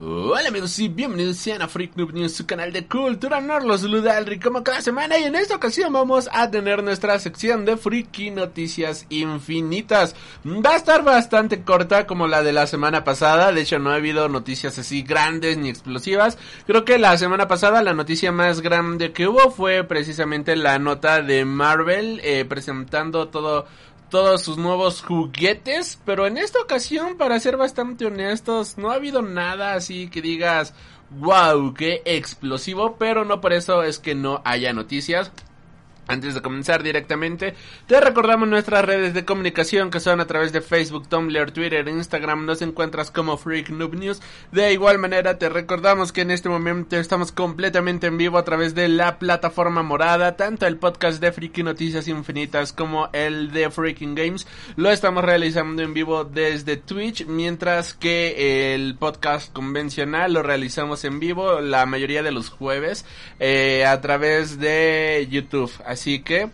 Hola amigos y bienvenidos a Freak News, su canal de cultura nerd, los saluda como cada semana y en esta ocasión vamos a tener nuestra sección de Freaky Noticias Infinitas. Va a estar bastante corta como la de la semana pasada, de hecho no ha habido noticias así grandes ni explosivas. Creo que la semana pasada la noticia más grande que hubo fue precisamente la nota de Marvel eh, presentando todo todos sus nuevos juguetes, pero en esta ocasión, para ser bastante honestos, no ha habido nada así que digas, wow, qué explosivo, pero no por eso es que no haya noticias. Antes de comenzar directamente, te recordamos nuestras redes de comunicación que son a través de Facebook, Tumblr, Twitter, Instagram, nos encuentras como Freak Noob News. De igual manera te recordamos que en este momento estamos completamente en vivo a través de la plataforma morada, tanto el podcast de Freaky Noticias Infinitas como el de Freaking Games. Lo estamos realizando en vivo desde Twitch, mientras que el podcast convencional lo realizamos en vivo la mayoría de los jueves eh, a través de YouTube. Que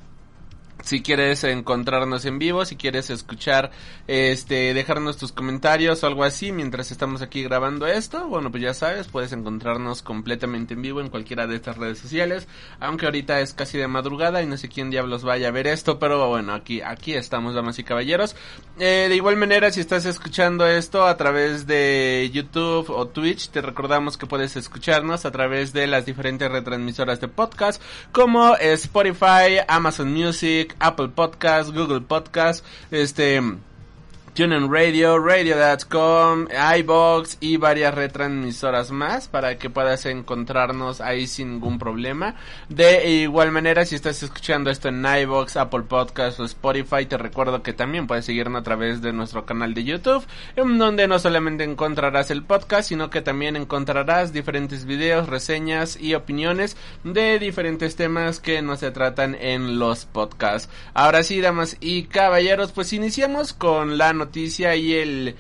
si quieres encontrarnos en vivo, si quieres escuchar, este, dejarnos tus comentarios o algo así mientras estamos aquí grabando esto, bueno, pues ya sabes, puedes encontrarnos completamente en vivo en cualquiera de estas redes sociales, aunque ahorita es casi de madrugada y no sé quién diablos vaya a ver esto, pero bueno, aquí, aquí estamos, damas y caballeros. Eh, de igual manera, si estás escuchando esto a través de YouTube o Twitch, te recordamos que puedes escucharnos a través de las diferentes retransmisoras de podcast, como Spotify, Amazon Music, Apple Podcast, Google Podcast, este TuneIn Radio, Radio.com, iBox y varias retransmisoras más para que puedas encontrarnos ahí sin ningún problema. De igual manera, si estás escuchando esto en iBox, Apple Podcast o Spotify, te recuerdo que también puedes seguirnos a través de nuestro canal de YouTube, en donde no solamente encontrarás el podcast, sino que también encontrarás diferentes videos, reseñas y opiniones de diferentes temas que no se tratan en los podcasts. Ahora sí, damas y caballeros, pues iniciamos con la noticia y el,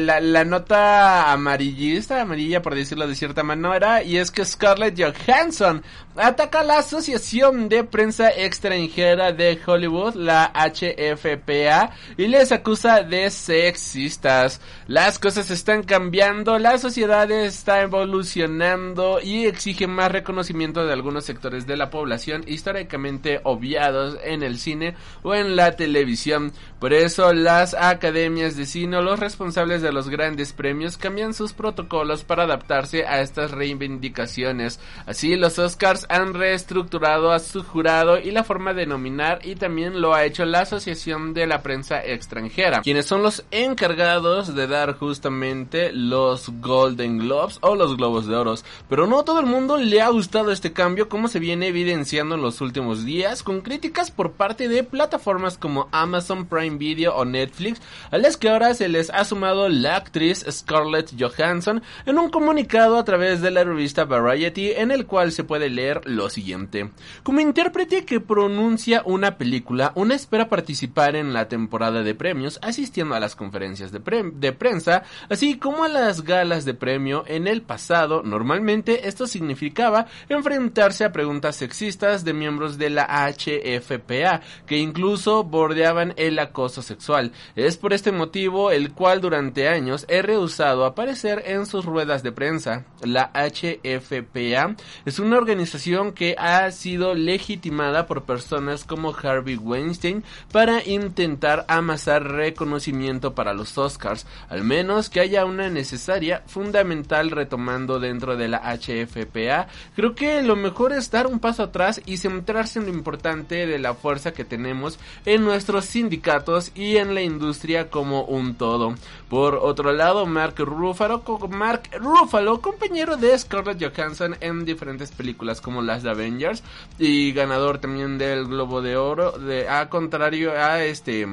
la, la, nota amarillista, amarilla por decirlo de cierta manera, y es que Scarlett Johansson ataca la Asociación de Prensa Extranjera de Hollywood, la HFPA, y les acusa de sexistas. Las cosas están cambiando, la sociedad está evolucionando y exige más reconocimiento de algunos sectores de la población históricamente obviados en el cine o en la televisión. Por eso las academias de cine los responsables de los grandes premios cambian sus protocolos para adaptarse a estas reivindicaciones. Así los Oscars han reestructurado a su jurado y la forma de nominar y también lo ha hecho la Asociación de la Prensa Extranjera, quienes son los encargados de dar justamente los Golden Globes o los Globos de Oro. Pero no todo el mundo le ha gustado este cambio como se viene evidenciando en los últimos días con críticas por parte de plataformas como Amazon Prime Video o Netflix, a las que ahora se les ha sumado la actriz Scarlett Johansson en un comunicado a través de la revista Variety en el cual se puede leer lo siguiente. Como intérprete que pronuncia una película, una espera participar en la temporada de premios asistiendo a las conferencias de, de prensa, así como a las galas de premio en el pasado. Normalmente esto significaba enfrentarse a preguntas sexistas de miembros de la HFPA, que incluso bordeaban el acoso sexual. Es por este motivo el cual durante años he rehusado aparecer en sus ruedas de prensa. La HFPA es una organización que ha sido legitimada por personas como Harvey Weinstein para intentar amasar reconocimiento para los Oscars, al menos que haya una necesaria fundamental retomando dentro de la HFPA. Creo que lo mejor es dar un paso atrás y centrarse en lo importante de la fuerza que tenemos en nuestros sindicatos y en la industria como un todo. Por otro lado, Mark Ruffalo, Mark Ruffalo, compañero de Scarlett Johansson en diferentes películas como las de Avengers y ganador también del Globo de Oro, a contrario a este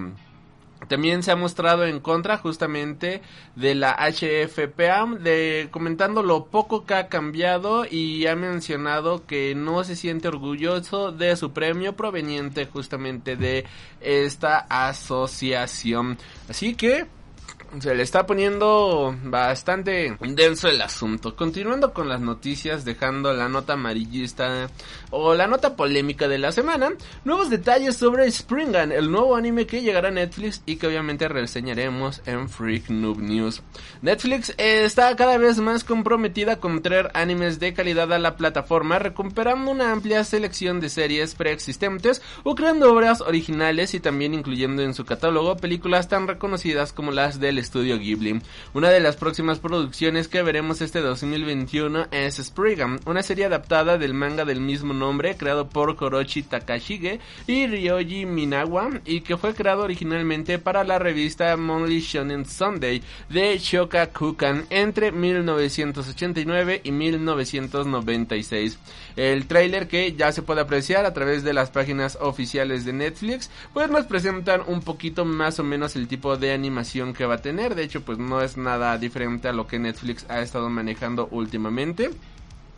también se ha mostrado en contra justamente de la HFPA, de comentando lo poco que ha cambiado y ha mencionado que no se siente orgulloso de su premio proveniente justamente de esta asociación. Así que se le está poniendo bastante denso el asunto. Continuando con las noticias, dejando la nota amarillista o la nota polémica de la semana, nuevos detalles sobre Springan, el nuevo anime que llegará a Netflix y que obviamente reseñaremos en Freak Noob News. Netflix está cada vez más comprometida con traer animes de calidad a la plataforma, recuperando una amplia selección de series preexistentes o creando obras originales y también incluyendo en su catálogo películas tan reconocidas como las del estudio Ghibli. Una de las próximas producciones que veremos este 2021 es Spriggan, una serie adaptada del manga del mismo nombre creado por Korochi Takashige y Ryoji Minawa y que fue creado originalmente para la revista Monthly Shonen Sunday de Shoka Kukan entre 1989 y 1996. El tráiler que ya se puede apreciar a través de las páginas oficiales de Netflix, pues nos presentan un poquito más o menos el tipo de animación que va a tener. De hecho, pues no es nada diferente a lo que Netflix ha estado manejando últimamente.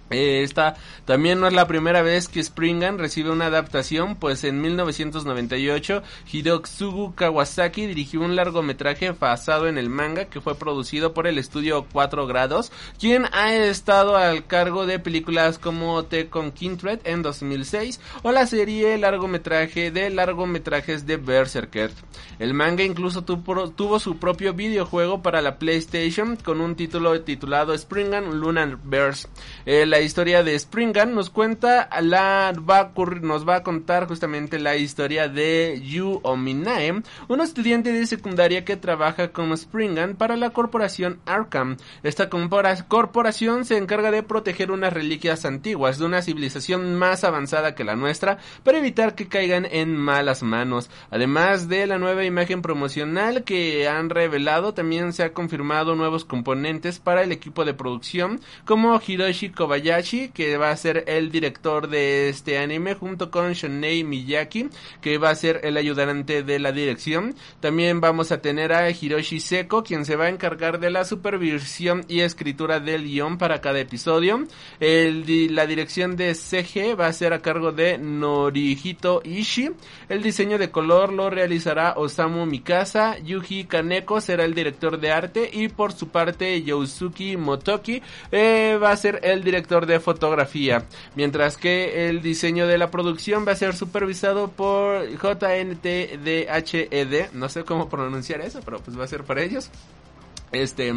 Esta también no es la primera vez que Springan recibe una adaptación, pues en 1998 Hidotsugu Kawasaki dirigió un largometraje basado en el manga que fue producido por el estudio 4 grados, quien ha estado al cargo de películas como Tekken Kindred en 2006 o la serie largometraje de largometrajes de Berserker. El manga incluso tuvo, su propio videojuego para la PlayStation con un título titulado Springan Lunar Verse. Eh, la historia de Springan nos cuenta la va nos va a contar justamente la historia de Yu Ominae, un estudiante de secundaria que trabaja como Springan para la corporación Arkham. Esta corporación se encarga de proteger unas reliquias antiguas de una civilización más avanzada que la nuestra para evitar que caigan en malas manos. Además de la nueva imagen promocional que han revelado, también se ha confirmado nuevos componentes para el equipo de producción como Hiroshi Kobayashi que va a ser el director de este anime, junto con Shonei Miyaki, que va a ser el ayudante de la dirección. También vamos a tener a Hiroshi Seko, quien se va a encargar de la supervisión y escritura del guion para cada episodio. La dirección de CG va a ser a cargo de Norihito Ishii. El diseño de color lo realizará Osamu Mikasa. Yuji Kaneko será el director de arte y por su parte Yousuki Motoki eh, va a ser el director de fotografía, mientras que el diseño de la producción va a ser supervisado por JNTDHED, no sé cómo pronunciar eso, pero pues va a ser para ellos. Este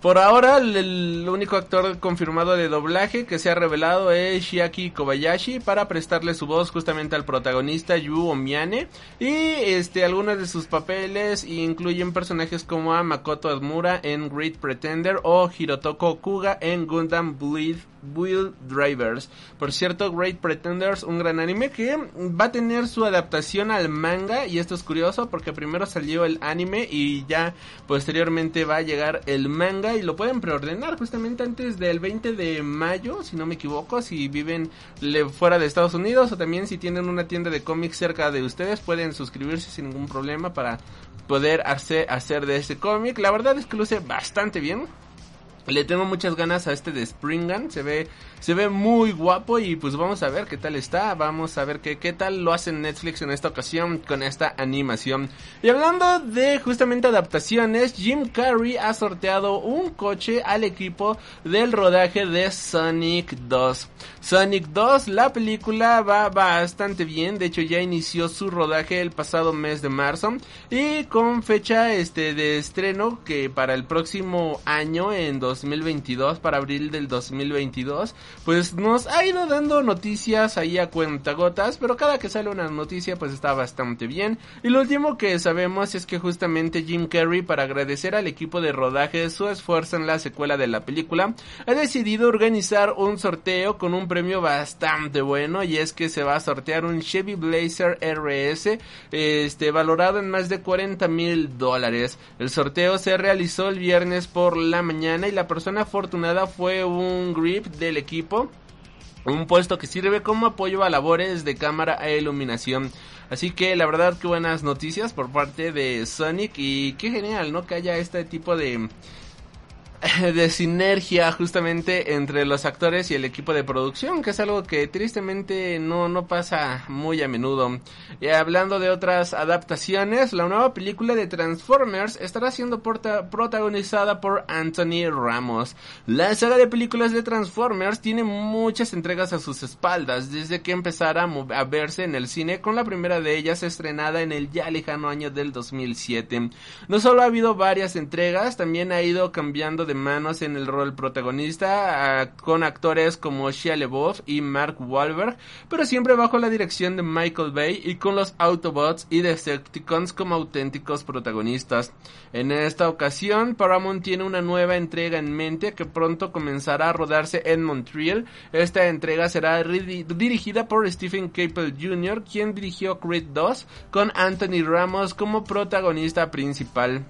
por ahora, el, único actor confirmado de doblaje que se ha revelado es Shiaki Kobayashi para prestarle su voz justamente al protagonista Yu Omiane. Y este, algunos de sus papeles incluyen personajes como a Makoto Admura en Great Pretender o Hirotoko Kuga en Gundam Bleed Wheel Drivers. Por cierto, Great Pretenders, un gran anime que va a tener su adaptación al manga. Y esto es curioso porque primero salió el anime y ya posteriormente va a llegar el manga y lo pueden preordenar justamente antes del 20 de mayo, si no me equivoco, si viven fuera de Estados Unidos o también si tienen una tienda de cómics cerca de ustedes, pueden suscribirse sin ningún problema para poder hacer, hacer de este cómic. La verdad es que luce bastante bien. Le tengo muchas ganas a este de Springan, se ve Se ve muy guapo y pues vamos a ver qué tal está. Vamos a ver qué, qué tal lo hace Netflix en esta ocasión con esta animación. Y hablando de justamente adaptaciones, Jim Carrey ha sorteado un coche al equipo del rodaje de Sonic 2. Sonic 2, la película va bastante bien, de hecho ya inició su rodaje el pasado mes de marzo y con fecha este de estreno que para el próximo año en 2022, para abril del 2022, pues nos ha ido dando noticias ahí a cuentagotas, pero cada que sale una noticia pues está bastante bien. Y lo último que sabemos es que justamente Jim Carrey para agradecer al equipo de rodaje su esfuerzo en la secuela de la película, ha decidido organizar un sorteo con un premio bastante bueno y es que se va a sortear un Chevy Blazer RS este valorado en más de 40 mil dólares. El sorteo se realizó el viernes por la mañana y la persona afortunada fue un grip del equipo un puesto que sirve como apoyo a labores de cámara e iluminación. Así que la verdad que buenas noticias por parte de Sonic y qué genial, ¿no? Que haya este tipo de de sinergia justamente entre los actores y el equipo de producción, que es algo que tristemente no, no pasa muy a menudo. Y hablando de otras adaptaciones, la nueva película de Transformers estará siendo protagonizada por Anthony Ramos. La saga de películas de Transformers tiene muchas entregas a sus espaldas, desde que empezara a, verse en el cine, con la primera de ellas estrenada en el ya lejano año del 2007. No solo ha habido varias entregas, también ha ido cambiando de manos en el rol protagonista con actores como Shia LaBeouf y Mark Wahlberg, pero siempre bajo la dirección de Michael Bay y con los Autobots y Decepticons como auténticos protagonistas. En esta ocasión, Paramount tiene una nueva entrega en mente que pronto comenzará a rodarse en Montreal. Esta entrega será dirigida por Stephen Caple Jr., quien dirigió Creed 2, con Anthony Ramos como protagonista principal.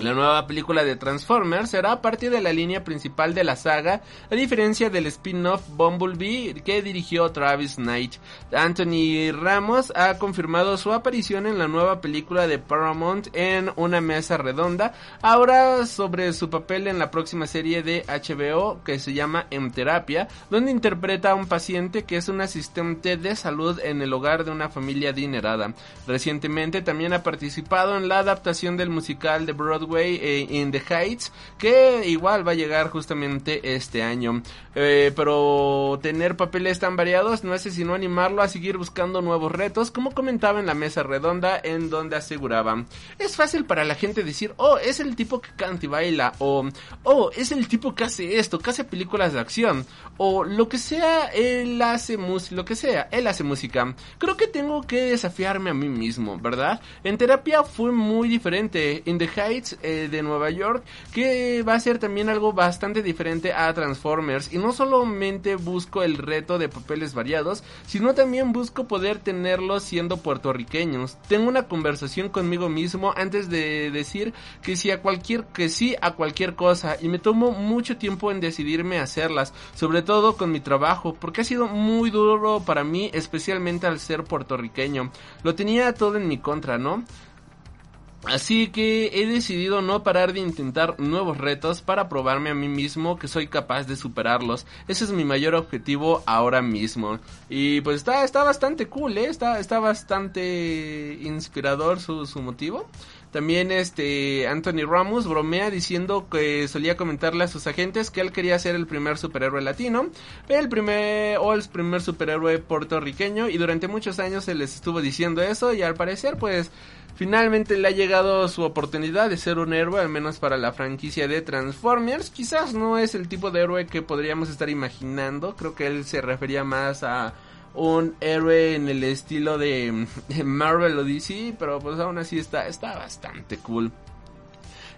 La nueva película de Transformers será parte de la línea principal de la saga, a diferencia del spin-off Bumblebee que dirigió Travis Knight. Anthony Ramos ha confirmado su aparición en la nueva película de Paramount en una mesa redonda, ahora sobre su papel en la próxima serie de HBO que se llama En Terapia, donde interpreta a un paciente que es un asistente de salud en el hogar de una familia adinerada. Recientemente también ha participado en la adaptación del musical de Broadway eh, in the Heights, que igual va a llegar justamente este año. Eh, pero tener papeles tan variados no hace sino animarlo a seguir buscando nuevos retos, como comentaba en la mesa redonda, en donde aseguraba, es fácil para la gente decir, oh, es el tipo que canta y baila, o, oh, es el tipo que hace esto, que hace películas de acción, o lo que sea, él hace música, lo que sea, él hace música. Creo que tengo que desafiarme a mí mismo, ¿verdad? En terapia fue muy diferente. In the Heights eh, de Nueva York, que va a ser también algo bastante diferente a Transformers. Y no solamente busco el reto de papeles variados, sino también busco poder tenerlos siendo puertorriqueños. Tengo una conversación conmigo mismo antes de decir que sí a cualquier, que sí a cualquier cosa. Y me tomo mucho tiempo en decidirme a hacerlas, sobre todo con mi trabajo, porque ha sido muy duro para mí, especialmente al ser puertorriqueño. Lo tenía todo en mi contra, ¿no? Así que he decidido no parar de intentar nuevos retos para probarme a mí mismo que soy capaz de superarlos. Ese es mi mayor objetivo ahora mismo. Y pues está, está bastante cool, ¿eh? Está, está bastante inspirador su, su motivo. También este Anthony Ramos bromea diciendo que solía comentarle a sus agentes que él quería ser el primer superhéroe latino, el primer o el primer superhéroe puertorriqueño y durante muchos años se les estuvo diciendo eso y al parecer pues Finalmente le ha llegado su oportunidad de ser un héroe, al menos para la franquicia de Transformers. Quizás no es el tipo de héroe que podríamos estar imaginando. Creo que él se refería más a un héroe en el estilo de, Marvel o DC, pero pues aún así está, está bastante cool.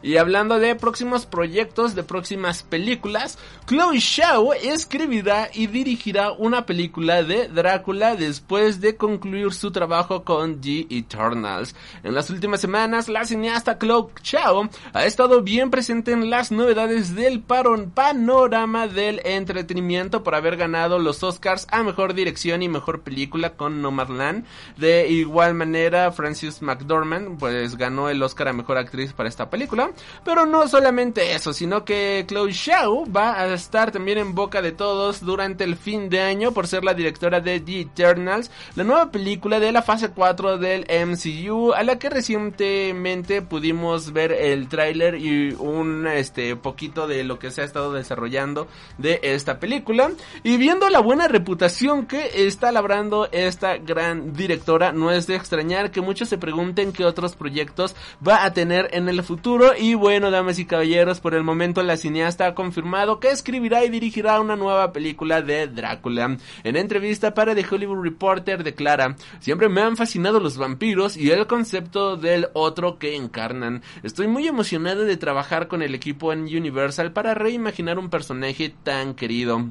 Y hablando de próximos proyectos, de próximas películas, Chloe Shaw escribirá y dirigirá una película de Drácula después de concluir su trabajo con The Eternals. En las últimas semanas, la cineasta Chloe Shaw ha estado bien presente en las novedades del panorama del entretenimiento por haber ganado los Oscars a Mejor Dirección y Mejor Película con Nomadland. De igual manera, Francis McDormand pues ganó el Oscar a Mejor Actriz para esta película. Pero no solamente eso, sino que Chloe Zhao va a estar también en boca de todos durante el fin de año por ser la directora de The Eternals, la nueva película de la fase 4 del MCU, a la que recientemente pudimos ver el tráiler y un este poquito de lo que se ha estado desarrollando de esta película. Y viendo la buena reputación que está labrando esta gran directora, no es de extrañar que muchos se pregunten qué otros proyectos va a tener en el futuro. Y bueno, damas y caballeros, por el momento la cineasta ha confirmado que escribirá y dirigirá una nueva película de Drácula. En entrevista para The Hollywood Reporter declara, siempre me han fascinado los vampiros y el concepto del otro que encarnan. Estoy muy emocionado de trabajar con el equipo en Universal para reimaginar un personaje tan querido.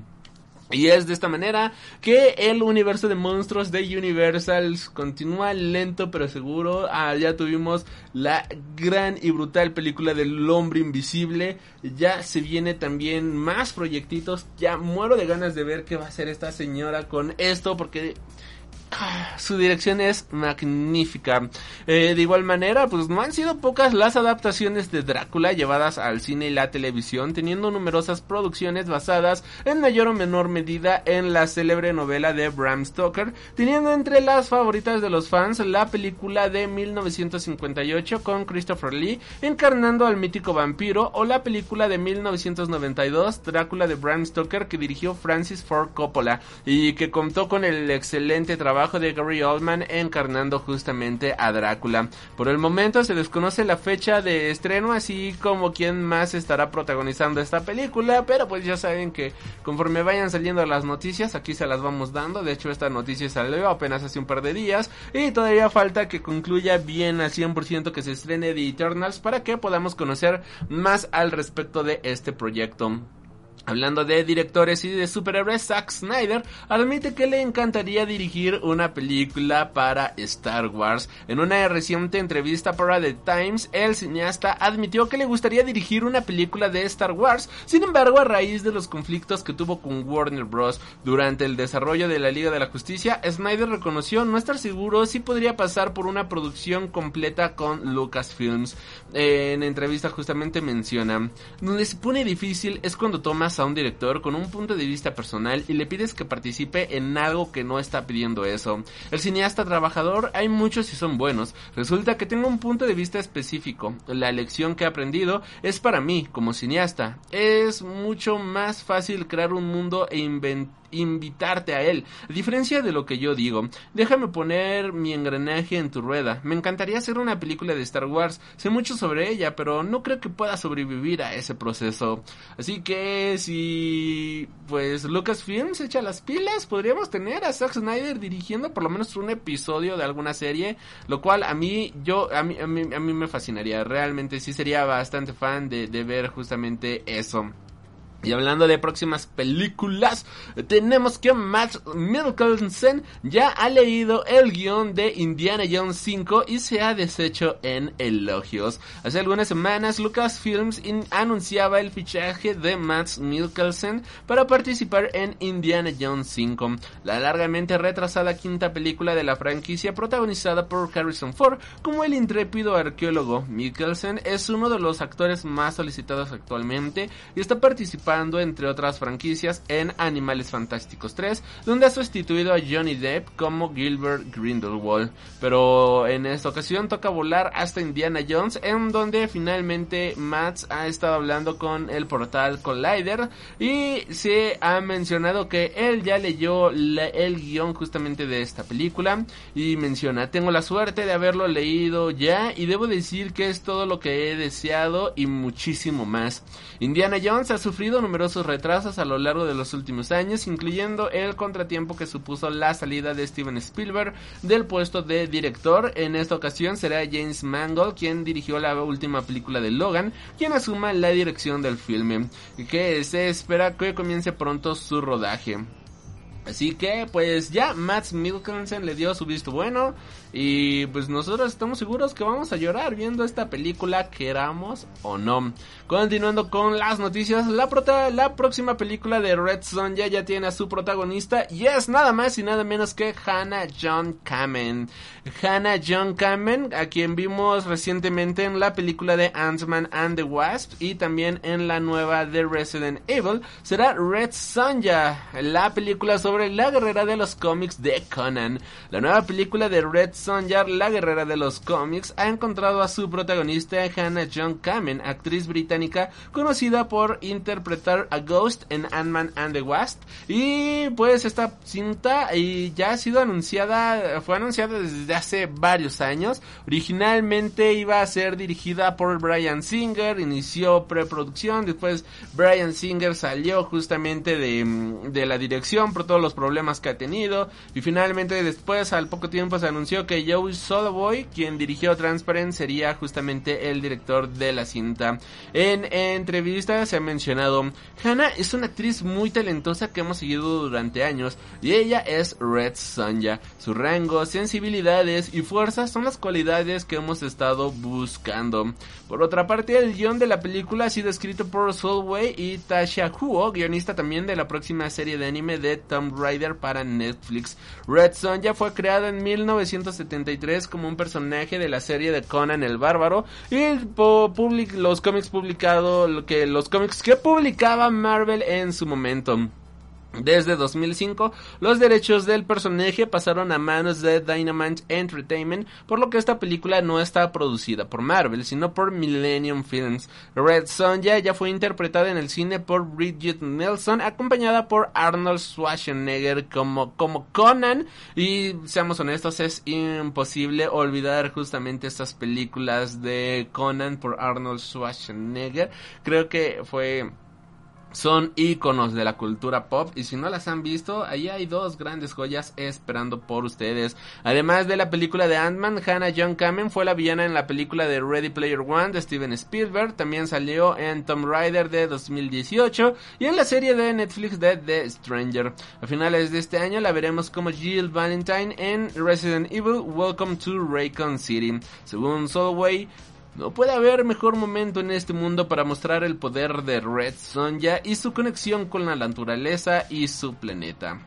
Y es de esta manera que el universo de monstruos de Universal continúa lento pero seguro. Ah, ya tuvimos la gran y brutal película del hombre invisible. Ya se viene también más proyectitos. Ya muero de ganas de ver qué va a hacer esta señora con esto porque su dirección es magnífica. Eh, de igual manera, pues no han sido pocas las adaptaciones de Drácula llevadas al cine y la televisión, teniendo numerosas producciones basadas en mayor o menor medida en la célebre novela de Bram Stoker, teniendo entre las favoritas de los fans la película de 1958 con Christopher Lee encarnando al mítico vampiro o la película de 1992 Drácula de Bram Stoker que dirigió Francis Ford Coppola y que contó con el excelente trabajo de Gary Oldman encarnando justamente a Drácula. Por el momento se desconoce la fecha de estreno, así como quién más estará protagonizando esta película, pero pues ya saben que conforme vayan saliendo las noticias, aquí se las vamos dando. De hecho, esta noticia salió apenas hace un par de días y todavía falta que concluya bien al 100% que se estrene The Eternals para que podamos conocer más al respecto de este proyecto. Hablando de directores y de superhéroes, Zack Snyder admite que le encantaría dirigir una película para Star Wars. En una reciente entrevista para The Times, el cineasta admitió que le gustaría dirigir una película de Star Wars. Sin embargo, a raíz de los conflictos que tuvo con Warner Bros. durante el desarrollo de la Liga de la Justicia, Snyder reconoció no estar seguro si podría pasar por una producción completa con Lucasfilms. En entrevista justamente menciona, donde se pone difícil es cuando a un director con un punto de vista personal y le pides que participe en algo que no está pidiendo eso. El cineasta trabajador hay muchos y son buenos. Resulta que tengo un punto de vista específico. La lección que he aprendido es para mí, como cineasta. Es mucho más fácil crear un mundo e inventar invitarte a él. A diferencia de lo que yo digo, déjame poner mi engranaje en tu rueda. Me encantaría hacer una película de Star Wars. Sé mucho sobre ella, pero no creo que pueda sobrevivir a ese proceso. Así que si pues Lucasfilm se echa las pilas, podríamos tener a Zack Snyder dirigiendo por lo menos un episodio de alguna serie, lo cual a mí yo a mí a mí, a mí me fascinaría. Realmente sí sería bastante fan de, de ver justamente eso. Y hablando de próximas películas, tenemos que Matt Mikkelsen ya ha leído el guion de Indiana Jones 5 y se ha deshecho en elogios. Hace algunas semanas Lucasfilms anunciaba el fichaje de Matt Mikkelsen para participar en Indiana Jones 5, la largamente retrasada quinta película de la franquicia protagonizada por Harrison Ford como el intrépido arqueólogo. Mikkelsen es uno de los actores más solicitados actualmente y está participando entre otras franquicias, en Animales Fantásticos 3, donde ha sustituido a Johnny Depp como Gilbert Grindelwald. Pero en esta ocasión toca volar hasta Indiana Jones, en donde finalmente Matt ha estado hablando con el portal Collider y se ha mencionado que él ya leyó el guion justamente de esta película y menciona, tengo la suerte de haberlo leído ya y debo decir que es todo lo que he deseado y muchísimo más. Indiana Jones ha sufrido numerosos retrasos a lo largo de los últimos años, incluyendo el contratiempo que supuso la salida de Steven Spielberg del puesto de director. En esta ocasión será James Mangold quien dirigió la última película de Logan, quien asuma la dirección del filme, que se espera que comience pronto su rodaje. Así que pues ya Matt Mikkelsen le dio su visto bueno y pues nosotros estamos seguros que vamos a llorar viendo esta película queramos o no. Continuando con las noticias, la, la próxima película de Red Sonja ya tiene a su protagonista y es nada más y nada menos que Hannah John Kamen. Hannah John Kamen, a quien vimos recientemente en la película de Ant-Man and the Wasp y también en la nueva de Resident Evil, será Red Sonja, la película sobre la guerrera de los cómics de Conan. La nueva película de Red Sonja, la guerrera de los cómics, ha encontrado a su protagonista Hannah John Kamen, actriz británica conocida por interpretar a Ghost en Ant-Man and the Wasp. Y pues esta cinta ya ha sido anunciada, fue anunciada desde hace varios años. Originalmente iba a ser dirigida por Brian Singer, inició preproducción, después Brian Singer salió justamente de, de la dirección por todo los problemas que ha tenido. Y finalmente después, al poco tiempo, se anunció que Joe Sodaboy, quien dirigió Transparent, sería justamente el director de la cinta. En, entrevistas se ha mencionado, Hannah es una actriz muy talentosa que hemos seguido durante años y ella es Red Sonja. Su rango, sensibilidades y fuerza son las cualidades que hemos estado buscando. Por otra parte, el guion de la película ha sido escrito por Solway y Tasha Huo, guionista también de la próxima serie de anime de Tom Rider para Netflix. Red Sonja fue creada en 1973 como un personaje de la serie de Conan el Bárbaro y los cómics publicado que los cómics que publicaba Marvel en su momento. Desde 2005, los derechos del personaje pasaron a manos de Dynamite Entertainment, por lo que esta película no está producida por Marvel, sino por Millennium Films. Red Sonja ya fue interpretada en el cine por Bridget Nelson, acompañada por Arnold Schwarzenegger como, como Conan. Y seamos honestos, es imposible olvidar justamente estas películas de Conan por Arnold Schwarzenegger. Creo que fue son iconos de la cultura pop y si no las han visto, ahí hay dos grandes joyas esperando por ustedes. Además de la película de Ant-Man, Hannah John Kamen fue la villana en la película de Ready Player One de Steven Spielberg, también salió en Tomb Raider de 2018 y en la serie de Netflix de The Stranger. A finales de este año la veremos como Jill Valentine en Resident Evil Welcome to Raycon City. Según Solway, no puede haber mejor momento en este mundo para mostrar el poder de Red Sonja y su conexión con la naturaleza y su planeta.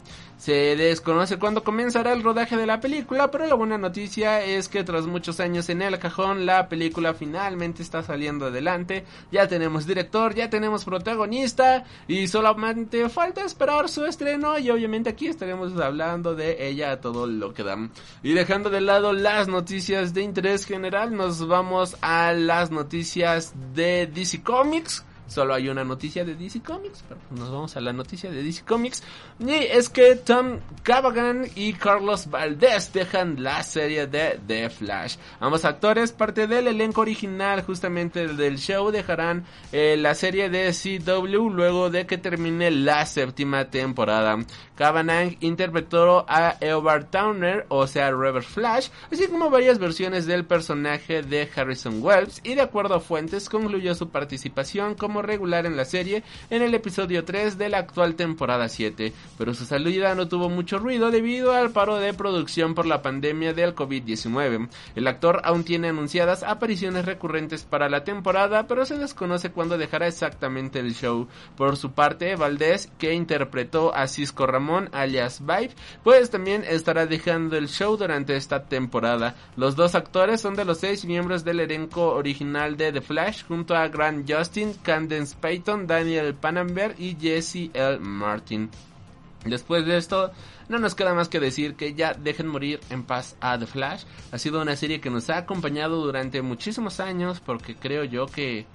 Se desconoce cuándo comenzará el rodaje de la película, pero la buena noticia es que tras muchos años en el cajón, la película finalmente está saliendo adelante. Ya tenemos director, ya tenemos protagonista y solamente falta esperar su estreno y obviamente aquí estaremos hablando de ella a todo lo que dan. Y dejando de lado las noticias de interés general, nos vamos a las noticias de DC Comics solo hay una noticia de DC Comics, pero nos vamos a la noticia de DC Comics. Y es que Tom Cavagan y Carlos Valdés dejan la serie de The Flash. Ambos actores, parte del elenco original justamente del show, dejarán eh, la serie de CW luego de que termine la séptima temporada. Cavanagh interpretó a Eobard Towner, o sea, River Flash, así como varias versiones del personaje de Harrison Wells, y de acuerdo a fuentes concluyó su participación como regular en la serie en el episodio 3 de la actual temporada 7, pero su salida no tuvo mucho ruido debido al paro de producción por la pandemia del COVID-19. El actor aún tiene anunciadas apariciones recurrentes para la temporada, pero se desconoce cuándo dejará exactamente el show. Por su parte, Valdés, que interpretó a Cisco Ramón alias Vibe, pues también estará dejando el show durante esta temporada. Los dos actores son de los seis miembros del elenco original de The Flash, junto a Grant Justin, Payton, Daniel Panamber y Jesse L. Martin. Después de esto, no nos queda más que decir que ya dejen morir en paz a The Flash. Ha sido una serie que nos ha acompañado durante muchísimos años porque creo yo que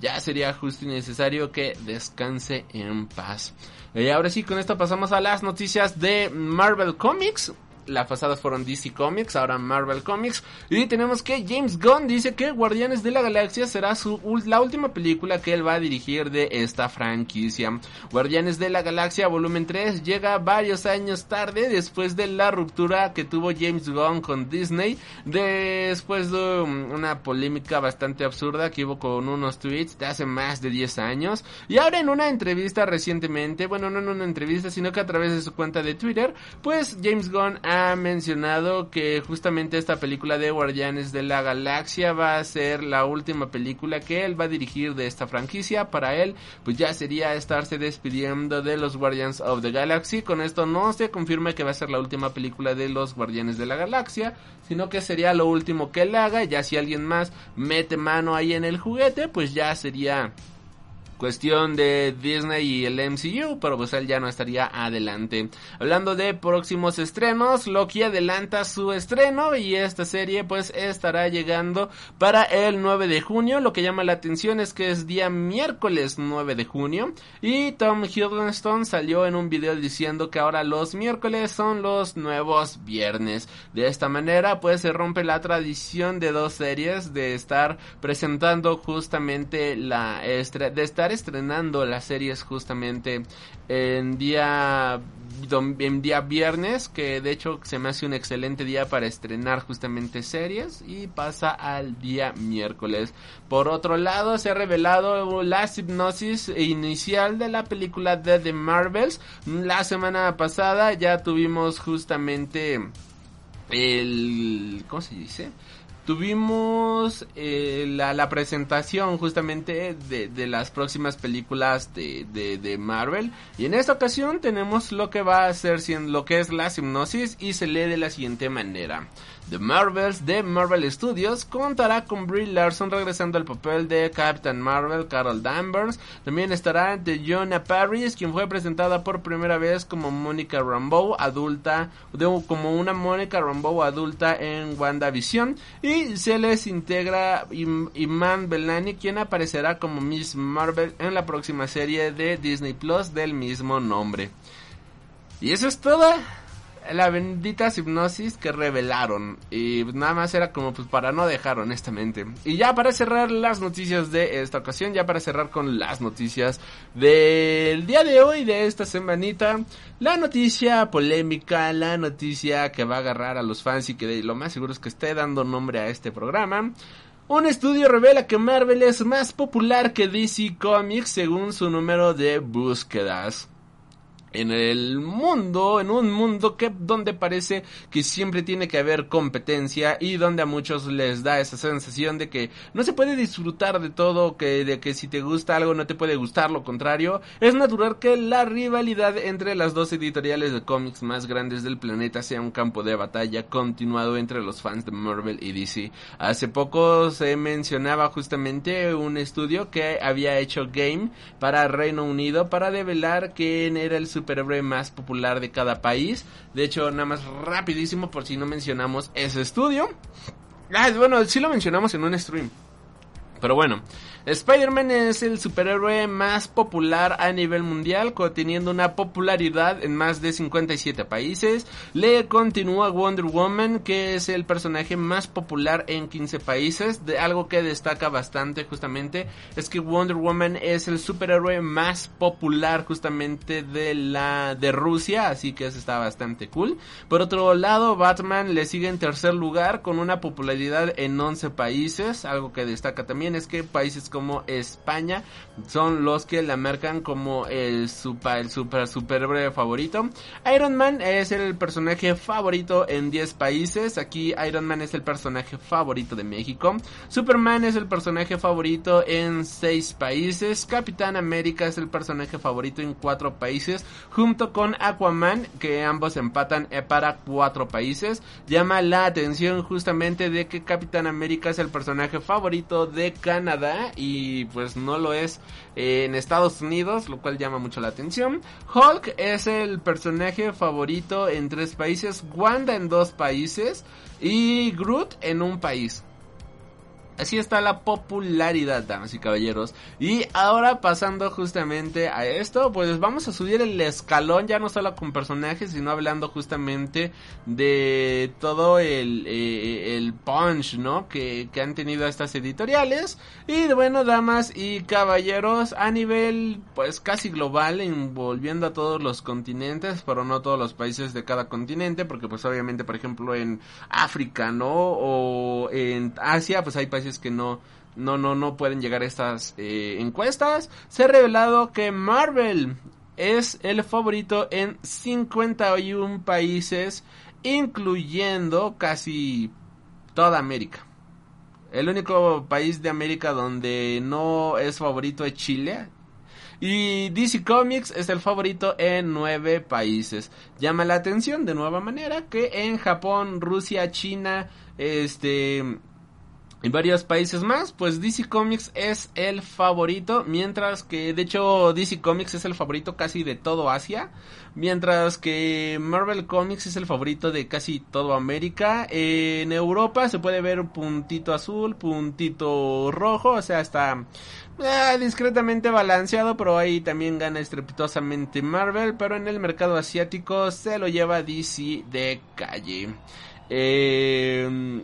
ya sería justo y necesario que descanse en paz. Y ahora sí, con esto pasamos a las noticias de Marvel Comics. La pasada fueron DC Comics, ahora Marvel Comics. Y tenemos que James Gunn dice que Guardianes de la Galaxia será su, la última película que él va a dirigir de esta franquicia. Guardianes de la Galaxia volumen 3 llega varios años tarde después de la ruptura que tuvo James Gunn con Disney, después de um, una polémica bastante absurda que hubo con unos tweets de hace más de 10 años. Y ahora en una entrevista recientemente, bueno, no en una entrevista, sino que a través de su cuenta de Twitter, pues James Gunn ha mencionado que justamente esta película de Guardianes de la Galaxia va a ser la última película que él va a dirigir de esta franquicia. Para él, pues ya sería estarse despidiendo de los Guardians of the Galaxy. Con esto no se confirma que va a ser la última película de los Guardianes de la Galaxia, sino que sería lo último que él haga. Ya si alguien más mete mano ahí en el juguete, pues ya sería cuestión de Disney y el MCU, pero pues él ya no estaría adelante. Hablando de próximos estrenos, Loki adelanta su estreno y esta serie pues estará llegando para el 9 de junio. Lo que llama la atención es que es día miércoles 9 de junio y Tom Hiddleston salió en un video diciendo que ahora los miércoles son los nuevos viernes. De esta manera pues se rompe la tradición de dos series de estar presentando justamente la de estar estrenando las series justamente en día en día viernes, que de hecho se me hace un excelente día para estrenar justamente series y pasa al día miércoles. Por otro lado, se ha revelado la hipnosis inicial de la película de The Marvels. La semana pasada ya tuvimos justamente el ¿cómo se dice? Tuvimos eh, la, presentación justamente de, las próximas películas de, de, Marvel y en esta ocasión tenemos lo que va a ser lo que es la hipnosis y se lee de la siguiente manera The Marvels de Marvel Studios contará con Brie Larson regresando al papel de Captain Marvel, Carol Danvers. También estará de Jonah Paris, quien fue presentada por primera vez como Monica Rambeau adulta, como una Monica Rambeau adulta en WandaVision. Y se les integra Iman Belani, quien aparecerá como Miss Marvel en la próxima serie de Disney Plus del mismo nombre. Y eso es todo la bendita hipnosis que revelaron. Y nada más era como pues para no dejar honestamente. Y ya para cerrar las noticias de esta ocasión, ya para cerrar con las noticias del día de hoy, de esta semanita. La noticia polémica, la noticia que va a agarrar a los fans y que lo más seguro es que esté dando nombre a este programa. Un estudio revela que Marvel es más popular que DC Comics según su número de búsquedas en el mundo, en un mundo que donde parece que siempre tiene que haber competencia y donde a muchos les da esa sensación de que no se puede disfrutar de todo, que de que si te gusta algo no te puede gustar, lo contrario, es natural que la rivalidad entre las dos editoriales de cómics más grandes del planeta sea un campo de batalla continuado entre los fans de Marvel y DC. Hace poco se mencionaba justamente un estudio que había hecho Game para Reino Unido para develar quién era el superhéroe más popular de cada país. De hecho, nada más rapidísimo por si no mencionamos ese estudio. Ah, bueno, sí lo mencionamos en un stream. Pero bueno, Spider-Man es el superhéroe más popular a nivel mundial, teniendo una popularidad en más de 57 países. Le continúa Wonder Woman, que es el personaje más popular en 15 países. De algo que destaca bastante justamente es que Wonder Woman es el superhéroe más popular justamente de la de Rusia, así que eso está bastante cool. Por otro lado, Batman le sigue en tercer lugar con una popularidad en 11 países. Algo que destaca también es que países como como España son los que la marcan como el super, superhéroe favorito. Iron Man es el personaje favorito en 10 países. Aquí Iron Man es el personaje favorito de México. Superman es el personaje favorito en 6 países. Capitán América es el personaje favorito en 4 países. Junto con Aquaman, que ambos empatan eh, para 4 países. Llama la atención justamente de que Capitán América es el personaje favorito de Canadá y pues no lo es en Estados Unidos, lo cual llama mucho la atención. Hulk es el personaje favorito en tres países, Wanda en dos países y Groot en un país. Así está la popularidad, damas y caballeros. Y ahora pasando justamente a esto, pues vamos a subir el escalón ya no solo con personajes, sino hablando justamente de todo el, eh, el punch, ¿no? Que, que han tenido estas editoriales. Y bueno, damas y caballeros, a nivel pues casi global, envolviendo a todos los continentes, pero no todos los países de cada continente, porque pues obviamente, por ejemplo, en África, ¿no? O en Asia, pues hay países que no, no, no, no pueden llegar a estas eh, encuestas. Se ha revelado que Marvel es el favorito en 51 países, incluyendo casi toda América. El único país de América donde no es favorito es Chile. Y DC Comics es el favorito en nueve países. Llama la atención de nueva manera que en Japón, Rusia, China, este, y varios países más, pues DC Comics es el favorito, mientras que de hecho DC Comics es el favorito casi de todo Asia, mientras que Marvel Comics es el favorito de casi todo América. En Europa se puede ver un puntito azul, puntito rojo, o sea, está eh, discretamente balanceado, pero ahí también gana estrepitosamente Marvel, pero en el mercado asiático se lo lleva DC de calle. Eh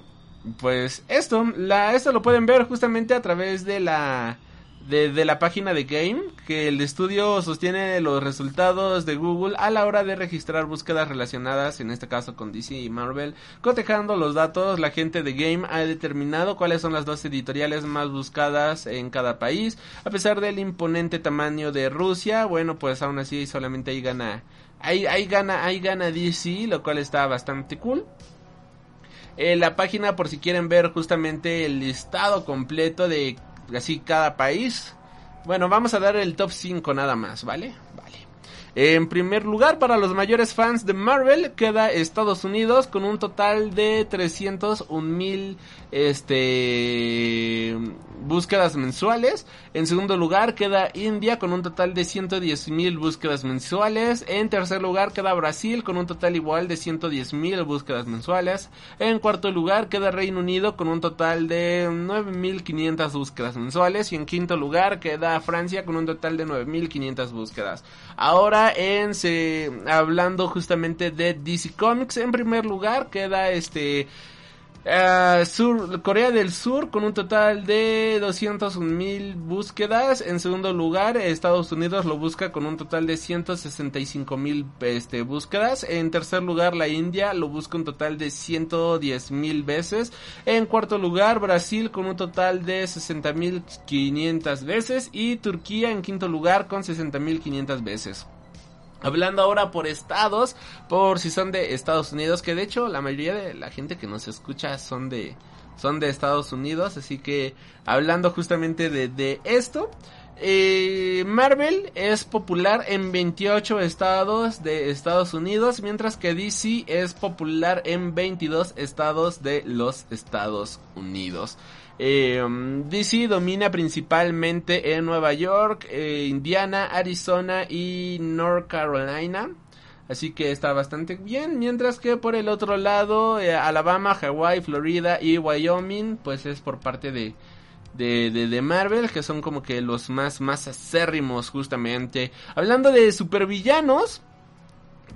pues esto, la, esto lo pueden ver justamente a través de la, de, la página de Game, que el estudio sostiene los resultados de Google a la hora de registrar búsquedas relacionadas, en este caso con DC y Marvel. Cotejando los datos, la gente de Game ha determinado cuáles son las dos editoriales más buscadas en cada país. A pesar del imponente tamaño de Rusia, bueno, pues aún así solamente ahí gana, ahí, ahí gana, ahí gana DC, lo cual está bastante cool. Eh, la página por si quieren ver justamente el listado completo de así cada país. Bueno, vamos a dar el top 5 nada más, ¿vale? En primer lugar, para los mayores fans de Marvel, queda Estados Unidos con un total de 301 mil este, búsquedas mensuales. En segundo lugar queda India con un total de 110 mil búsquedas mensuales. En tercer lugar queda Brasil con un total igual de 110 mil búsquedas mensuales. En cuarto lugar queda Reino Unido con un total de 9.500 búsquedas mensuales. Y en quinto lugar queda Francia con un total de 9.500 búsquedas. Ahora en hablando justamente de DC Comics, en primer lugar queda este Uh, Sur, Corea del Sur con un total de 201 mil búsquedas. En segundo lugar, Estados Unidos lo busca con un total de 165 mil este, búsquedas. En tercer lugar, la India lo busca un total de 110 mil veces. En cuarto lugar, Brasil con un total de 60 mil 500 veces. Y Turquía en quinto lugar con 60 mil 500 veces. Hablando ahora por estados, por si son de Estados Unidos, que de hecho la mayoría de la gente que nos escucha son de son de Estados Unidos, así que hablando justamente de, de esto, eh, Marvel es popular en 28 estados de Estados Unidos, mientras que DC es popular en 22 estados de los Estados Unidos. Eh, DC domina principalmente en Nueva York, eh, Indiana, Arizona y North Carolina. Así que está bastante bien. Mientras que por el otro lado, eh, Alabama, Hawaii, Florida y Wyoming, pues es por parte de, de, de, Marvel, que son como que los más, más acérrimos justamente. Hablando de supervillanos,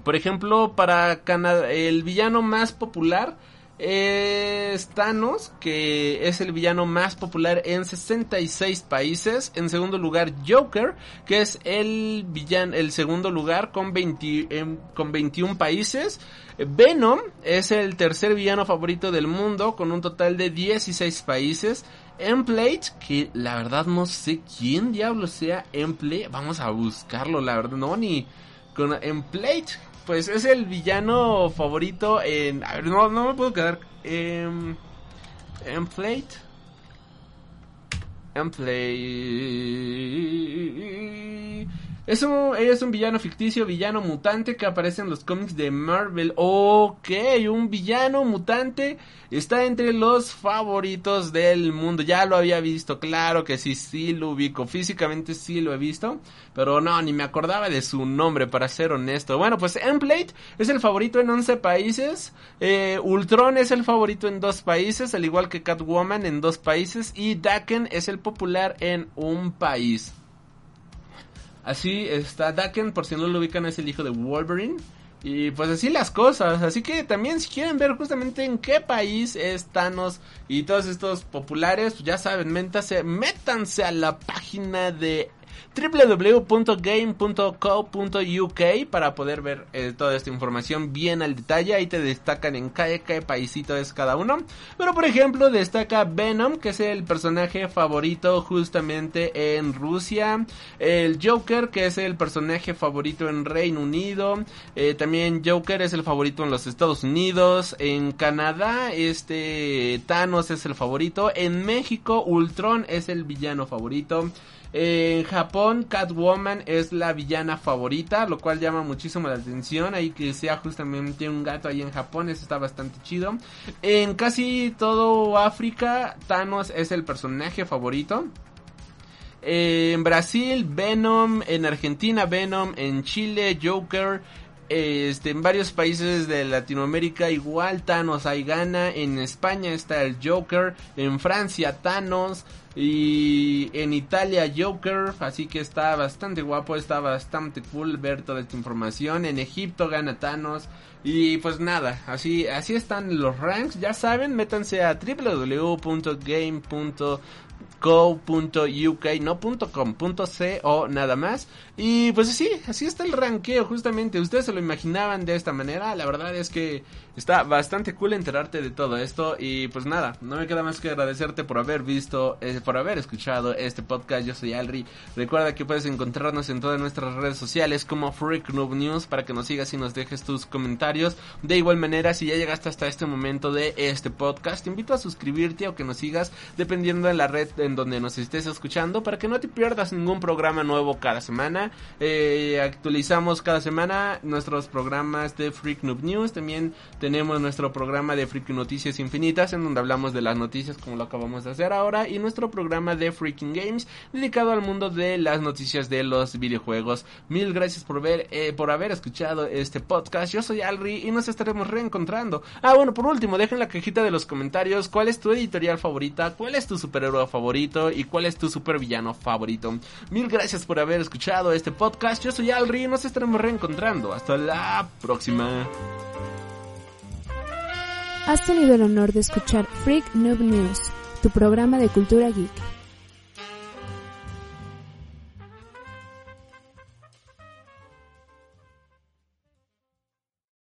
por ejemplo, para Canadá, el villano más popular es Thanos, que es el villano más popular en 66 países. En segundo lugar, Joker, que es el villano, el segundo lugar con, 20, con 21 países. Venom es el tercer villano favorito del mundo con un total de 16 países. Emplate, que la verdad no sé quién diablo sea Emplate, vamos a buscarlo, la verdad no ni con Emplate, pues es el villano favorito en... A ver, no, me puedo quedar... Emplate. Emplate. Es un, es un villano ficticio, villano mutante que aparece en los cómics de Marvel. Ok, un villano mutante está entre los favoritos del mundo. Ya lo había visto, claro que sí, sí lo ubico. Físicamente sí lo he visto, pero no, ni me acordaba de su nombre, para ser honesto. Bueno, pues Emplate es el favorito en 11 países. Eh, Ultron es el favorito en dos países, al igual que Catwoman en dos países. Y Daken es el popular en un país. Así está Daken, por si no lo ubican, es el hijo de Wolverine. Y pues así las cosas. Así que también si quieren ver justamente en qué país es Thanos y todos estos populares, ya saben, métanse, métanse a la página de www.game.co.uk para poder ver eh, toda esta información bien al detalle. Ahí te destacan en qué, qué paísito es cada uno. Pero por ejemplo destaca Venom, que es el personaje favorito justamente en Rusia. El Joker, que es el personaje favorito en Reino Unido. Eh, también Joker es el favorito en los Estados Unidos. En Canadá, este Thanos es el favorito. En México, Ultron es el villano favorito. En Japón, Catwoman es la villana favorita, lo cual llama muchísimo la atención. Ahí que sea justamente un gato ahí en Japón, eso está bastante chido. En casi todo África, Thanos es el personaje favorito. En Brasil, Venom. En Argentina, Venom. En Chile, Joker. Este, en varios países de Latinoamérica igual Thanos ahí gana. En España está el Joker. En Francia Thanos. Y en Italia Joker, así que está bastante guapo, está bastante cool ver toda esta información. En Egipto gana Thanos. Y pues nada, así, así están los ranks. Ya saben, métanse a www.game.com co.uk, nada más. Y pues sí, así está el ranqueo justamente. Ustedes se lo imaginaban de esta manera. La verdad es que está bastante cool enterarte de todo esto. Y pues nada, no me queda más que agradecerte por haber visto, eh, por haber escuchado este podcast. Yo soy Alri. Recuerda que puedes encontrarnos en todas nuestras redes sociales como Freak Noob News para que nos sigas y nos dejes tus comentarios. De igual manera, si ya llegaste hasta este momento de este podcast, te invito a suscribirte o que nos sigas dependiendo de la red en donde nos estés escuchando para que no te pierdas ningún programa nuevo cada semana. Eh, actualizamos cada semana nuestros programas de Freak Noob News. También tenemos nuestro programa de Freak Noticias Infinitas en donde hablamos de las noticias como lo acabamos de hacer ahora. Y nuestro programa de Freaking Games dedicado al mundo de las noticias de los videojuegos. Mil gracias por ver, eh, por haber escuchado este podcast. Yo soy Alri y nos estaremos reencontrando. Ah, bueno, por último, dejen en la cajita de los comentarios cuál es tu editorial favorita, cuál es tu superhéroe favorito y cuál es tu supervillano favorito. Mil gracias por haber escuchado este podcast. Yo soy Alri y nos estaremos reencontrando. Hasta la próxima. Has tenido el honor de escuchar Freak Noob News, tu programa de cultura geek.